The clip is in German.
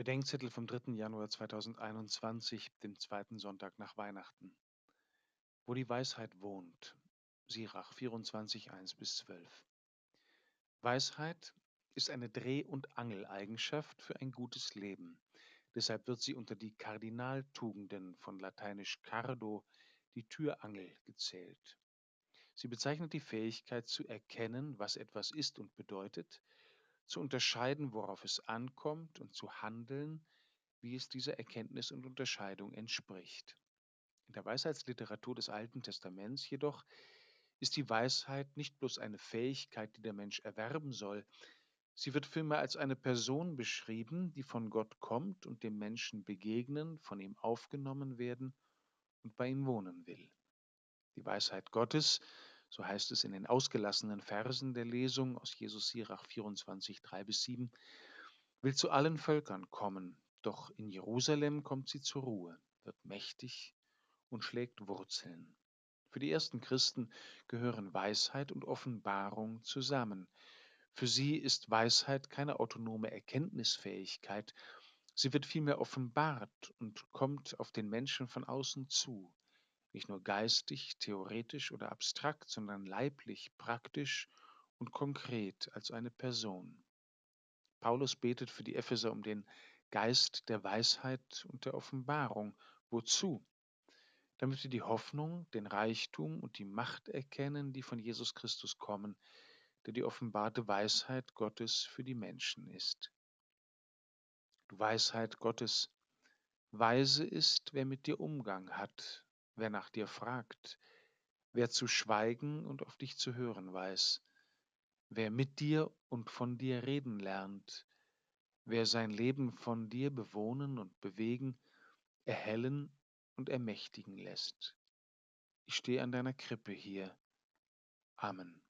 Bedenkzettel vom 3. Januar 2021, dem zweiten Sonntag nach Weihnachten. Wo die Weisheit wohnt. Sirach 24, 1 bis 12. Weisheit ist eine Dreh- und Angeleigenschaft für ein gutes Leben. Deshalb wird sie unter die Kardinaltugenden von lateinisch cardo, die Türangel, gezählt. Sie bezeichnet die Fähigkeit zu erkennen, was etwas ist und bedeutet, zu unterscheiden, worauf es ankommt und zu handeln, wie es dieser Erkenntnis und Unterscheidung entspricht. In der Weisheitsliteratur des Alten Testaments jedoch ist die Weisheit nicht bloß eine Fähigkeit, die der Mensch erwerben soll, sie wird vielmehr als eine Person beschrieben, die von Gott kommt und dem Menschen begegnen, von ihm aufgenommen werden und bei ihm wohnen will. Die Weisheit Gottes so heißt es in den ausgelassenen Versen der Lesung aus Jesus Sirach 24, 3 bis 7, will zu allen Völkern kommen, doch in Jerusalem kommt sie zur Ruhe, wird mächtig und schlägt Wurzeln. Für die ersten Christen gehören Weisheit und Offenbarung zusammen. Für sie ist Weisheit keine autonome Erkenntnisfähigkeit, sie wird vielmehr offenbart und kommt auf den Menschen von außen zu nicht nur geistig, theoretisch oder abstrakt, sondern leiblich, praktisch und konkret als eine Person. Paulus betet für die Epheser um den Geist der Weisheit und der Offenbarung. Wozu? Damit wir die Hoffnung, den Reichtum und die Macht erkennen, die von Jesus Christus kommen, der die offenbarte Weisheit Gottes für die Menschen ist. Du Weisheit Gottes, weise ist, wer mit dir Umgang hat, wer nach dir fragt, wer zu schweigen und auf dich zu hören weiß, wer mit dir und von dir reden lernt, wer sein Leben von dir bewohnen und bewegen, erhellen und ermächtigen lässt. Ich stehe an deiner Krippe hier. Amen.